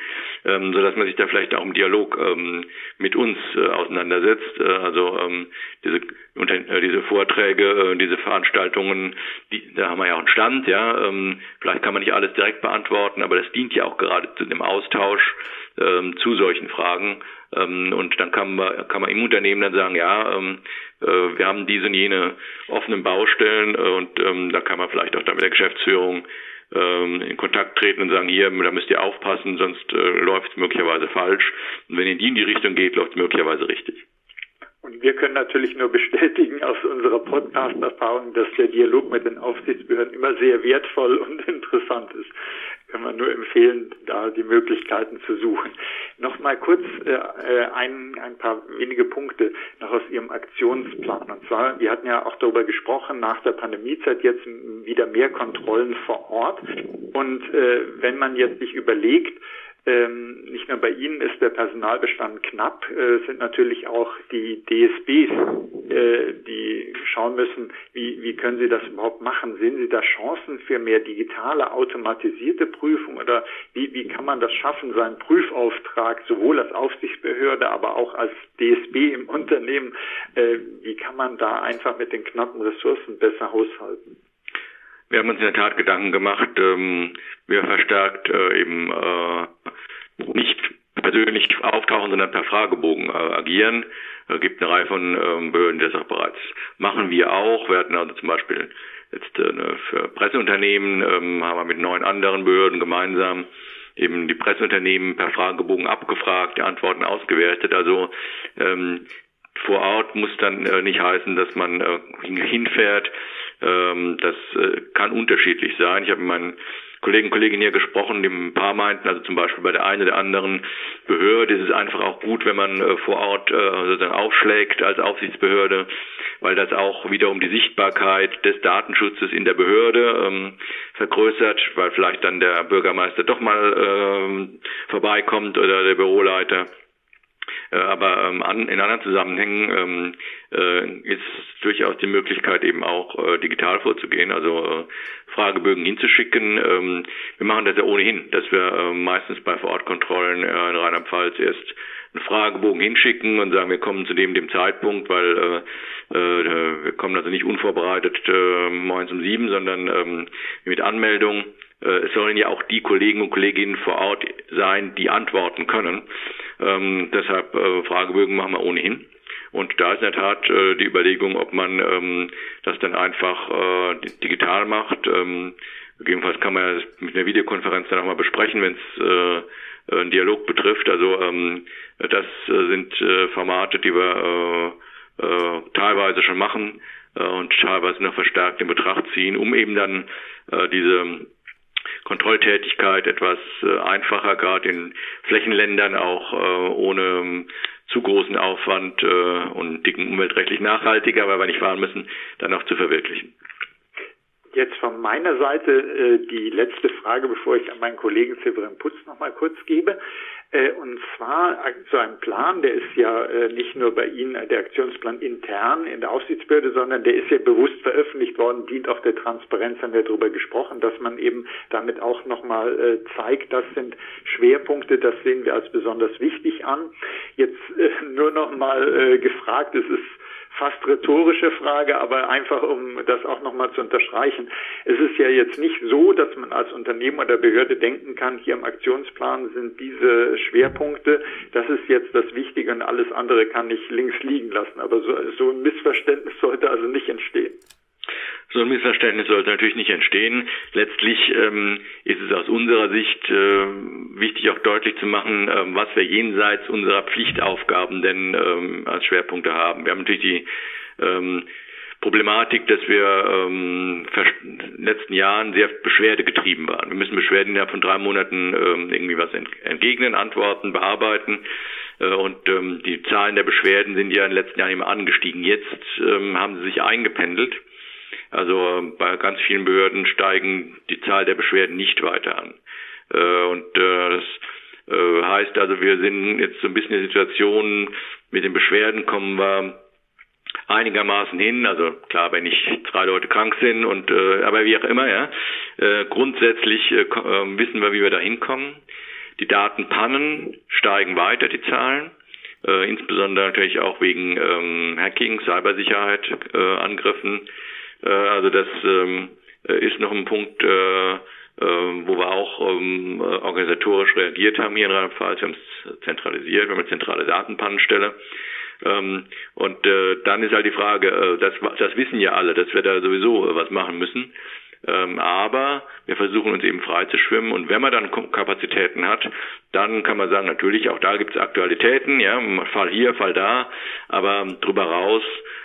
ähm, so dass man sich da vielleicht auch im Dialog ähm, mit uns äh, auseinandersetzt. Äh, also ähm, diese unter, äh, diese Vorträge, äh, diese Veranstaltungen, die, da haben wir ja auch einen Stand, ja. Ähm, vielleicht kann man nicht alles direkt beantworten, aber das dient ja auch gerade zu dem Austausch ähm, zu solchen Fragen. Ähm, und dann kann man, kann man im Unternehmen dann sagen, ja, ähm, äh, wir haben diese und jene offenen Baustellen äh, und ähm, da kann man vielleicht auch dann mit der Geschäftsführung ähm, in Kontakt treten und sagen, hier, da müsst ihr aufpassen, sonst äh, läuft es möglicherweise falsch. Und wenn in die in die Richtung geht, läuft es möglicherweise richtig. Und wir können natürlich nur bestätigen aus unserer Podcast-Erfahrung, dass der Dialog mit den Aufsichtsbehörden immer sehr wertvoll und interessant ist. Kann man nur empfehlen, da die Möglichkeiten zu suchen. Nochmal kurz äh, äh, ein, ein paar wenige Punkte noch aus Ihrem Aktionsplan. Und zwar, wir hatten ja auch darüber gesprochen, nach der Pandemiezeit jetzt wieder mehr Kontrollen vor Ort. Und äh, wenn man jetzt sich überlegt, ähm, nicht nur bei Ihnen ist der Personalbestand knapp, äh, sind natürlich auch die DSBs, äh, die schauen müssen, wie, wie können sie das überhaupt machen? Sehen Sie da Chancen für mehr digitale, automatisierte Prüfung oder wie, wie kann man das schaffen, seinen Prüfauftrag sowohl als Aufsichtsbehörde, aber auch als DSB im Unternehmen, äh, wie kann man da einfach mit den knappen Ressourcen besser haushalten? Wir haben uns in der Tat Gedanken gemacht, ähm, wir verstärkt äh, eben äh, nicht persönlich auftauchen, sondern per Fragebogen äh, agieren. Es gibt eine Reihe von ähm, Behörden, die das auch bereits machen. Wir auch. Wir hatten also zum Beispiel jetzt äh, für Presseunternehmen, ähm, haben wir mit neun anderen Behörden gemeinsam eben die Presseunternehmen per Fragebogen abgefragt, die Antworten ausgewertet. Also ähm, vor Ort muss dann äh, nicht heißen, dass man äh, hinfährt. Ähm, das äh, kann unterschiedlich sein. Ich habe mit meinen Kollegen und Kolleginnen hier gesprochen, die ein paar meinten, also zum Beispiel bei der einen oder anderen Behörde ist es einfach auch gut, wenn man äh, vor Ort äh, sozusagen aufschlägt als Aufsichtsbehörde, weil das auch wiederum die Sichtbarkeit des Datenschutzes in der Behörde ähm, vergrößert, weil vielleicht dann der Bürgermeister doch mal ähm, vorbeikommt oder der Büroleiter. Äh, aber ähm, in anderen Zusammenhängen ähm, äh, ist durchaus die Möglichkeit eben auch äh, digital vorzugehen, also Fragebögen hinzuschicken. Ähm, wir machen das ja ohnehin, dass wir meistens bei Vorortkontrollen in Rheinland-Pfalz erst einen Fragebogen hinschicken und sagen, wir kommen zu dem dem Zeitpunkt, weil äh, äh, wir kommen also nicht unvorbereitet äh, morgens um sieben, sondern ähm, mit Anmeldung. Äh, es sollen ja auch die Kollegen und Kolleginnen vor Ort sein, die antworten können. Ähm, deshalb äh, Fragebögen machen wir ohnehin. Und da ist in der Tat äh, die Überlegung, ob man ähm, das dann einfach äh, digital macht. Ähm, gegebenenfalls kann man das mit einer Videokonferenz dann auch mal besprechen, wenn es äh, einen Dialog betrifft. Also ähm, das äh, sind äh, Formate, die wir äh, äh, teilweise schon machen äh, und teilweise noch verstärkt in Betracht ziehen, um eben dann äh, diese Kontrolltätigkeit etwas äh, einfacher, gerade in Flächenländern auch äh, ohne ähm, zu großen Aufwand äh, und dicken umweltrechtlich nachhaltiger, weil wir nicht fahren müssen, dann auch zu verwirklichen. Jetzt von meiner Seite äh, die letzte Frage, bevor ich an meinen Kollegen Severin Putz noch mal kurz gebe. Äh, und zwar so ein Plan, der ist ja äh, nicht nur bei Ihnen der Aktionsplan intern in der Aufsichtsbehörde, sondern der ist ja bewusst veröffentlicht worden, dient auch der Transparenz, haben wir darüber gesprochen, dass man eben damit auch nochmal äh, zeigt, das sind Schwerpunkte, das sehen wir als besonders wichtig an. Jetzt nur nochmal gefragt, es ist fast rhetorische Frage, aber einfach um das auch nochmal zu unterstreichen. Es ist ja jetzt nicht so, dass man als Unternehmen oder Behörde denken kann, hier im Aktionsplan sind diese Schwerpunkte, das ist jetzt das Wichtige und alles andere kann ich links liegen lassen. Aber so, so ein Missverständnis sollte also nicht entstehen. So ein Missverständnis sollte natürlich nicht entstehen. Letztlich ähm, ist es aus unserer Sicht äh, wichtig auch deutlich zu machen, äh, was wir jenseits unserer Pflichtaufgaben denn ähm, als Schwerpunkte haben. Wir haben natürlich die ähm, Problematik, dass wir ähm, in den letzten Jahren sehr Beschwerde getrieben waren. Wir müssen Beschwerden ja von drei Monaten ähm, irgendwie was entgegnen, antworten, bearbeiten. Äh, und ähm, die Zahlen der Beschwerden sind ja in den letzten Jahren immer angestiegen. Jetzt ähm, haben sie sich eingependelt. Also bei ganz vielen Behörden steigen die Zahl der Beschwerden nicht weiter an. Äh, und äh, das äh, heißt also, wir sind jetzt so ein bisschen in der Situation, mit den Beschwerden kommen wir einigermaßen hin. Also klar, wenn nicht drei Leute krank sind und aber wie auch immer, ja. Grundsätzlich äh, wissen wir, wie wir da hinkommen. Die Datenpannen steigen weiter, die Zahlen. Äh, insbesondere natürlich auch wegen ähm, Hacking, Cybersicherheit, äh, Angriffen. Äh, also das ähm, äh, ist noch ein Punkt, äh, äh, wo wir auch ähm, organisatorisch reagiert haben hier in Rheinland-Pfalz. Wir haben es zentralisiert, wir haben eine zentrale Datenpannenstelle. Ähm, und äh, dann ist halt die Frage, äh, das, das wissen ja alle, dass wir da sowieso äh, was machen müssen. Ähm, aber wir versuchen uns eben frei zu schwimmen und wenn man dann Kapazitäten hat, dann kann man sagen, natürlich, auch da gibt es Aktualitäten, ja, Fall hier, Fall da, aber drüber raus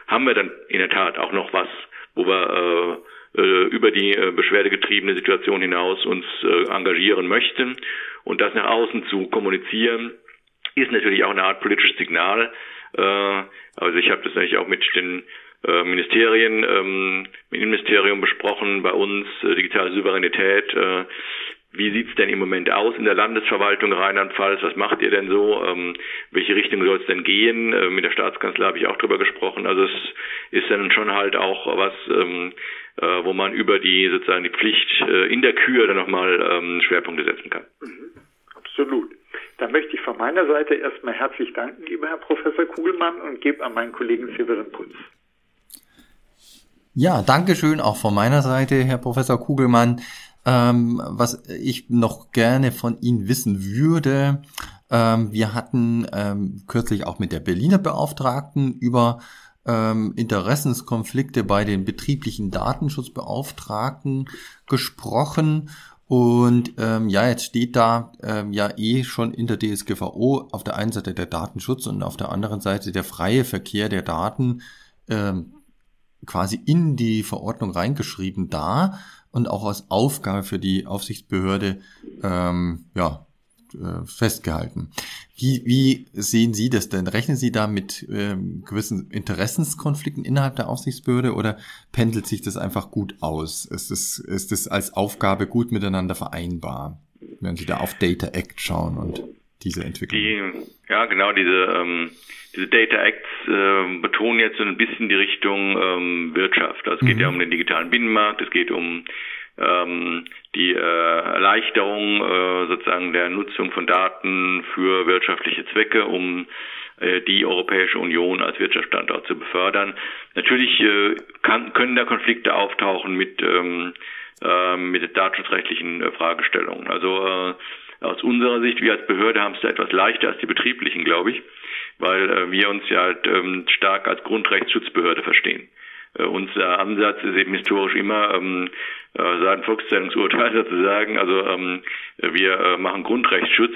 haben wir dann in der Tat auch noch was, wo wir äh, äh, über die äh, beschwerdegetriebene Situation hinaus uns äh, engagieren möchten und das nach außen zu kommunizieren, ist natürlich auch eine Art politisches Signal. Äh, also ich habe das natürlich auch mit den äh, Ministerien, ähm, mit dem Ministerium besprochen, bei uns äh, digitale Souveränität. Äh, wie sieht's denn im Moment aus in der Landesverwaltung Rheinland-Pfalz? Was macht ihr denn so? Ähm, welche Richtung soll es denn gehen? Äh, mit der Staatskanzlei habe ich auch drüber gesprochen. Also es ist dann schon halt auch was, ähm, äh, wo man über die sozusagen die Pflicht äh, in der Kür dann nochmal ähm, Schwerpunkte setzen kann. Mhm. Absolut. Dann möchte ich von meiner Seite erstmal herzlich danken, lieber Herr Professor Kugelmann, und gebe an meinen Kollegen Severin Putz. Ja, danke schön auch von meiner Seite, Herr Professor Kugelmann. Ähm, was ich noch gerne von Ihnen wissen würde, ähm, wir hatten ähm, kürzlich auch mit der Berliner Beauftragten über ähm, Interessenskonflikte bei den betrieblichen Datenschutzbeauftragten gesprochen. Und ähm, ja, jetzt steht da ähm, ja eh schon in der DSGVO auf der einen Seite der Datenschutz und auf der anderen Seite der freie Verkehr der Daten ähm, quasi in die Verordnung reingeschrieben da und auch als Aufgabe für die Aufsichtsbehörde ähm, ja, äh, festgehalten. Wie, wie sehen Sie das denn? Rechnen Sie da mit ähm, gewissen Interessenskonflikten innerhalb der Aufsichtsbehörde oder pendelt sich das einfach gut aus? Ist es ist das als Aufgabe gut miteinander vereinbar, wenn Sie da auf Data Act schauen und diese Entwicklung? Die, ja, genau, diese, ähm, diese Data Acts äh, betonen jetzt so ein bisschen die Richtung ähm, Wirtschaft. Also es geht mhm. ja um den digitalen Binnenmarkt, es geht um ähm, die äh, Erleichterung äh, sozusagen der Nutzung von Daten für wirtschaftliche Zwecke, um äh, die Europäische Union als Wirtschaftsstandort zu befördern. Natürlich äh, kann, können da Konflikte auftauchen mit, ähm, äh, mit datenschutzrechtlichen äh, Fragestellungen. Also äh, aus unserer Sicht, wir als Behörde haben es da etwas leichter als die betrieblichen, glaube ich, weil äh, wir uns ja halt ähm, stark als Grundrechtsschutzbehörde verstehen. Äh, unser Ansatz ist eben historisch immer, ähm, äh, seit Volkszählungsurteil sozusagen, also ähm, wir äh, machen Grundrechtsschutz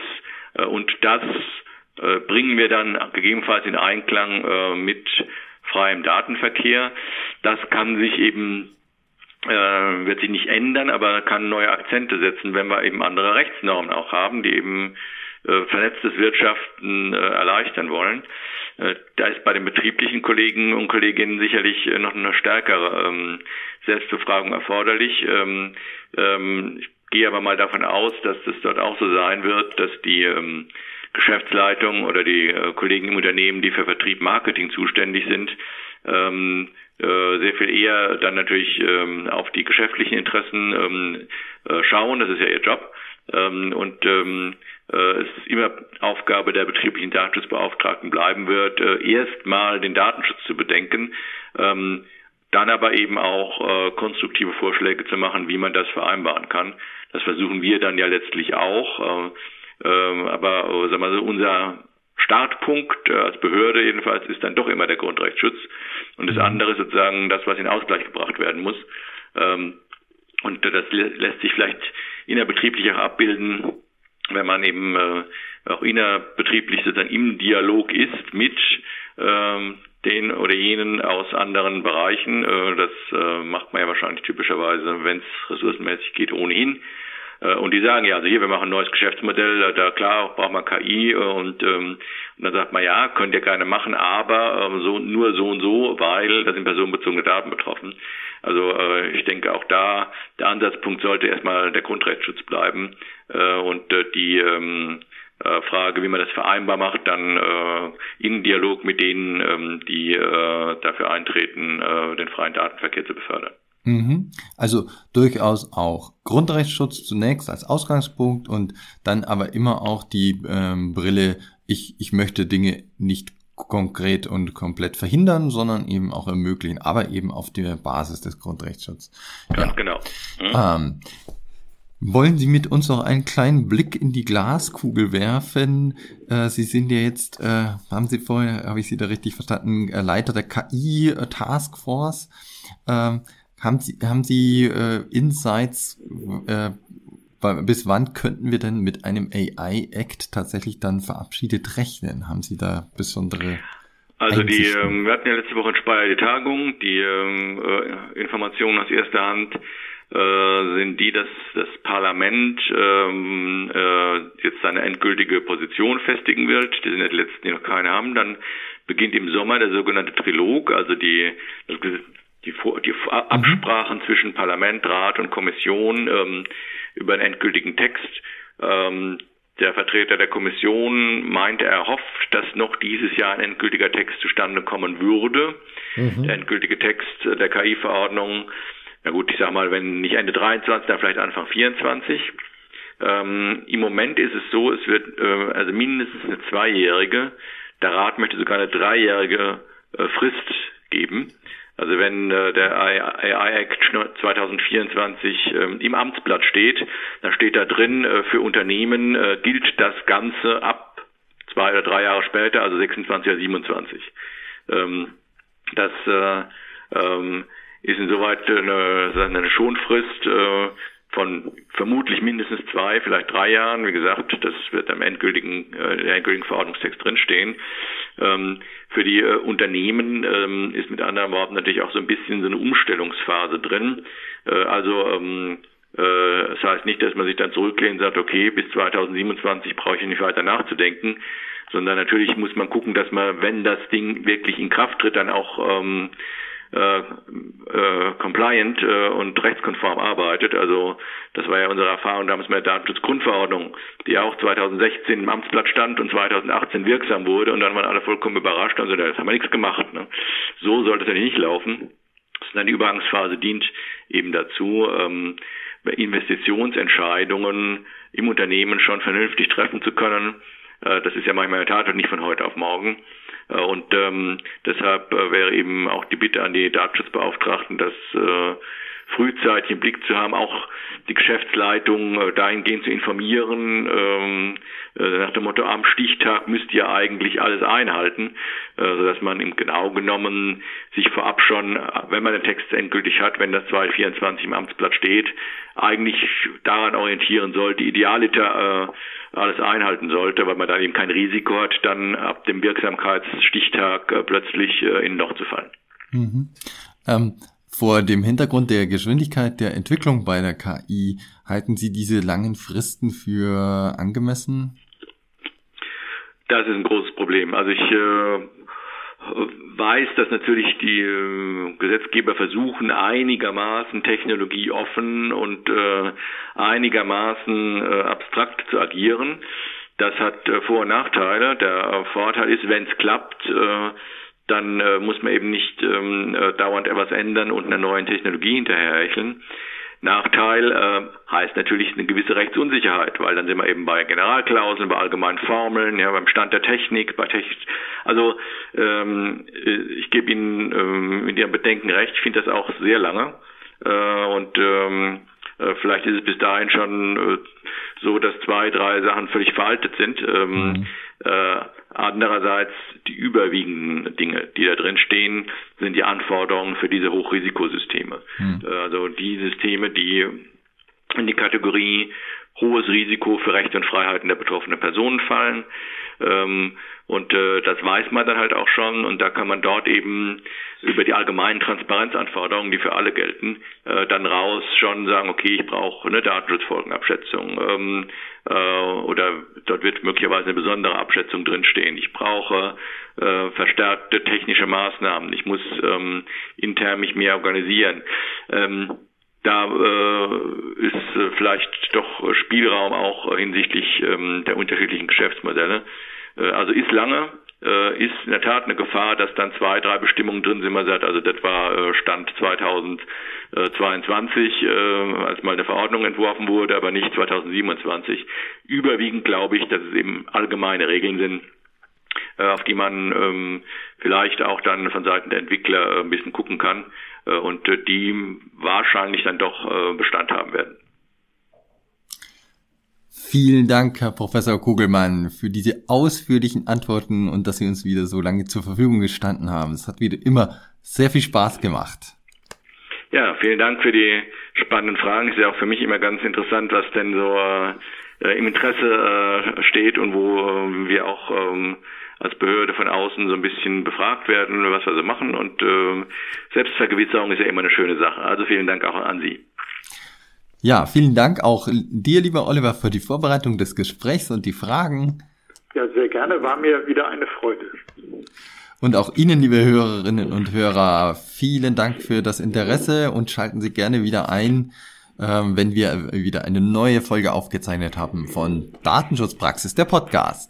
äh, und das äh, bringen wir dann gegebenenfalls in Einklang äh, mit freiem Datenverkehr. Das kann sich eben äh, wird sich nicht ändern, aber kann neue Akzente setzen, wenn wir eben andere Rechtsnormen auch haben, die eben äh, vernetztes Wirtschaften äh, erleichtern wollen. Äh, da ist bei den betrieblichen Kollegen und Kolleginnen sicherlich äh, noch eine stärkere ähm, Selbstbefragung erforderlich. Ähm, ähm, ich gehe aber mal davon aus, dass das dort auch so sein wird, dass die ähm, Geschäftsleitung oder die äh, Kollegen im Unternehmen, die für Vertrieb Marketing zuständig sind, ähm, äh, sehr viel eher dann natürlich ähm, auf die geschäftlichen Interessen ähm, äh, schauen. Das ist ja ihr Job. Ähm, und ähm, äh, es ist immer Aufgabe der betrieblichen Datenschutzbeauftragten bleiben wird, äh, erstmal den Datenschutz zu bedenken, ähm, dann aber eben auch äh, konstruktive Vorschläge zu machen, wie man das vereinbaren kann. Das versuchen wir dann ja letztlich auch. Äh, äh, aber sagen wir so, unser Startpunkt äh, als Behörde jedenfalls ist dann doch immer der Grundrechtsschutz. Und das mhm. andere ist sozusagen das, was in Ausgleich gebracht werden muss. Ähm, und das lässt sich vielleicht innerbetrieblich auch abbilden, wenn man eben äh, auch innerbetrieblich sozusagen im Dialog ist mit ähm, den oder jenen aus anderen Bereichen. Äh, das äh, macht man ja wahrscheinlich typischerweise, wenn es ressourcenmäßig geht, ohnehin. Äh, und die sagen ja, also hier, wir machen ein neues Geschäftsmodell, da klar braucht man KI und, ähm, und dann sagt man, ja, könnt ihr gerne machen, aber ähm, so nur so und so, weil da sind personenbezogene Daten betroffen. Also äh, ich denke auch da, der Ansatzpunkt sollte erstmal der Grundrechtsschutz bleiben äh, und äh, die ähm, äh, Frage, wie man das vereinbar macht, dann äh, in Dialog mit denen, ähm, die äh, dafür eintreten, äh, den freien Datenverkehr zu befördern. Mhm. Also durchaus auch Grundrechtsschutz zunächst als Ausgangspunkt und dann aber immer auch die ähm, Brille, ich, ich möchte Dinge nicht konkret und komplett verhindern, sondern eben auch ermöglichen, aber eben auf der Basis des Grundrechtsschutzes. Ja, genau. Mhm. Ähm, wollen Sie mit uns noch einen kleinen Blick in die Glaskugel werfen? Äh, Sie sind ja jetzt, äh, haben Sie vorher, habe ich Sie da richtig verstanden, äh, Leiter der KI Taskforce. Haben Sie, haben Sie äh, Insights, äh, bis wann könnten wir denn mit einem AI-Act tatsächlich dann verabschiedet rechnen? Haben Sie da besondere also die, ähm, wir hatten ja letzte Woche in Speyer die Tagung, die ähm, äh, Informationen aus erster Hand äh, sind die, dass das Parlament ähm, äh, jetzt seine endgültige Position festigen wird. Die sind ja die letzten, die noch keine haben. Dann beginnt im Sommer der sogenannte Trilog, also die, die, die Absprachen mhm. zwischen Parlament, Rat und Kommission ähm, über einen endgültigen Text. Ähm, der Vertreter der Kommission meinte, er hofft, dass noch dieses Jahr ein endgültiger Text zustande kommen würde. Mhm. Der endgültige Text der KI-Verordnung, na gut, ich sag mal, wenn nicht Ende 23, dann vielleicht Anfang 24. Ähm, Im Moment ist es so, es wird äh, also mindestens eine zweijährige, der Rat möchte sogar eine dreijährige äh, Frist geben. Also wenn äh, der AI Act 2024 ähm, im Amtsblatt steht, dann steht da drin, äh, für Unternehmen äh, gilt das Ganze ab zwei oder drei Jahre später, also 26 oder 27. Ähm, das äh, ähm, ist insoweit eine, eine Schonfrist äh, von vermutlich mindestens zwei, vielleicht drei Jahren. Wie gesagt, das wird am endgültigen, äh, der endgültigen Verordnungstext drinstehen. Ähm, für die äh, Unternehmen ähm, ist mit anderen Worten natürlich auch so ein bisschen so eine Umstellungsphase drin. Äh, also ähm, äh, das heißt nicht, dass man sich dann zurücklehnt und sagt, okay, bis 2027 brauche ich nicht weiter nachzudenken, sondern natürlich muss man gucken, dass man, wenn das Ding wirklich in Kraft tritt, dann auch ähm, äh, äh, compliant äh, und rechtskonform arbeitet. Also das war ja unsere Erfahrung damals mit der Datenschutzgrundverordnung, die auch 2016 im Amtsblatt stand und 2018 wirksam wurde und dann waren alle vollkommen überrascht und so, das haben wir nichts gemacht. Ne? So sollte es ja nicht laufen. Sondern die Übergangsphase dient eben dazu, ähm, Investitionsentscheidungen im Unternehmen schon vernünftig treffen zu können. Äh, das ist ja manchmal in der Tat nicht von heute auf morgen. Äh, und ähm, deshalb äh, wäre eben auch die Bitte an die Datenschutzbeauftragten, das äh, frühzeitig im Blick zu haben, auch die Geschäftsleitung äh, dahingehend zu informieren, ähm, äh, nach dem Motto, am Stichtag müsst ihr eigentlich alles einhalten, äh, sodass man im genau genommen sich vorab schon, wenn man den Text endgültig hat, wenn das 224 im Amtsblatt steht, eigentlich daran orientieren sollte, idealiter alles einhalten sollte, weil man dann eben kein Risiko hat, dann ab dem Wirksamkeitsstichtag plötzlich in ein Loch zu fallen. Mhm. Ähm, vor dem Hintergrund der Geschwindigkeit der Entwicklung bei der KI, halten Sie diese langen Fristen für angemessen? Das ist ein großes Problem. Also ich äh, weiß, dass natürlich die äh, Gesetzgeber versuchen, einigermaßen technologieoffen und äh, einigermaßen äh, abstrakt zu agieren. Das hat äh, Vor- und Nachteile. Der Vorteil ist, wenn es klappt, äh, dann äh, muss man eben nicht ähm, äh, dauernd etwas ändern und einer neuen Technologie hinterherhecheln. Nachteil äh, heißt natürlich eine gewisse Rechtsunsicherheit, weil dann sind wir eben bei Generalklauseln, bei allgemeinen Formeln, ja, beim Stand der Technik, bei Technik. Also ähm, ich gebe Ihnen ähm, mit Ihrem Bedenken recht, ich finde das auch sehr lange. Äh, und ähm, äh, vielleicht ist es bis dahin schon äh, so, dass zwei, drei Sachen völlig veraltet sind. Ähm, mhm. Äh, andererseits die überwiegenden Dinge, die da drin stehen, sind die Anforderungen für diese Hochrisikosysteme. Mhm. Äh, also die Systeme, die in die Kategorie hohes Risiko für Rechte und Freiheiten der betroffenen Personen fallen. Ähm, und äh, das weiß man dann halt auch schon und da kann man dort eben über die allgemeinen Transparenzanforderungen, die für alle gelten, äh, dann raus schon sagen, okay, ich brauche eine Datenschutzfolgenabschätzung ähm, äh, oder dort wird möglicherweise eine besondere Abschätzung drinstehen. Ich brauche äh, verstärkte technische Maßnahmen. Ich muss ähm, intern mich mehr organisieren. Ähm, da äh, ist äh, vielleicht doch Spielraum auch hinsichtlich ähm, der unterschiedlichen Geschäftsmodelle. Äh, also ist lange, äh, ist in der Tat eine Gefahr, dass dann zwei, drei Bestimmungen drin sind. Man sagt, also das war äh, Stand 2022, äh, als mal eine Verordnung entworfen wurde, aber nicht 2027. Überwiegend glaube ich, dass es eben allgemeine Regeln sind, äh, auf die man ähm, vielleicht auch dann von Seiten der Entwickler äh, ein bisschen gucken kann und äh, die wahrscheinlich dann doch äh, Bestand haben werden. Vielen Dank, Herr Professor Kugelmann, für diese ausführlichen Antworten und dass Sie uns wieder so lange zur Verfügung gestanden haben. Es hat wieder immer sehr viel Spaß gemacht. Ja, vielen Dank für die spannenden Fragen. Es ist ja auch für mich immer ganz interessant, was denn so äh, im Interesse äh, steht und wo äh, wir auch ähm, als Behörde von außen so ein bisschen befragt werden, was wir so machen. Und äh, Selbstvergewisserung ist ja immer eine schöne Sache. Also vielen Dank auch an Sie. Ja, vielen Dank auch dir, lieber Oliver, für die Vorbereitung des Gesprächs und die Fragen. Ja, sehr gerne. War mir wieder eine Freude. Und auch Ihnen, liebe Hörerinnen und Hörer, vielen Dank für das Interesse und schalten Sie gerne wieder ein, ähm, wenn wir wieder eine neue Folge aufgezeichnet haben von Datenschutzpraxis, der Podcast.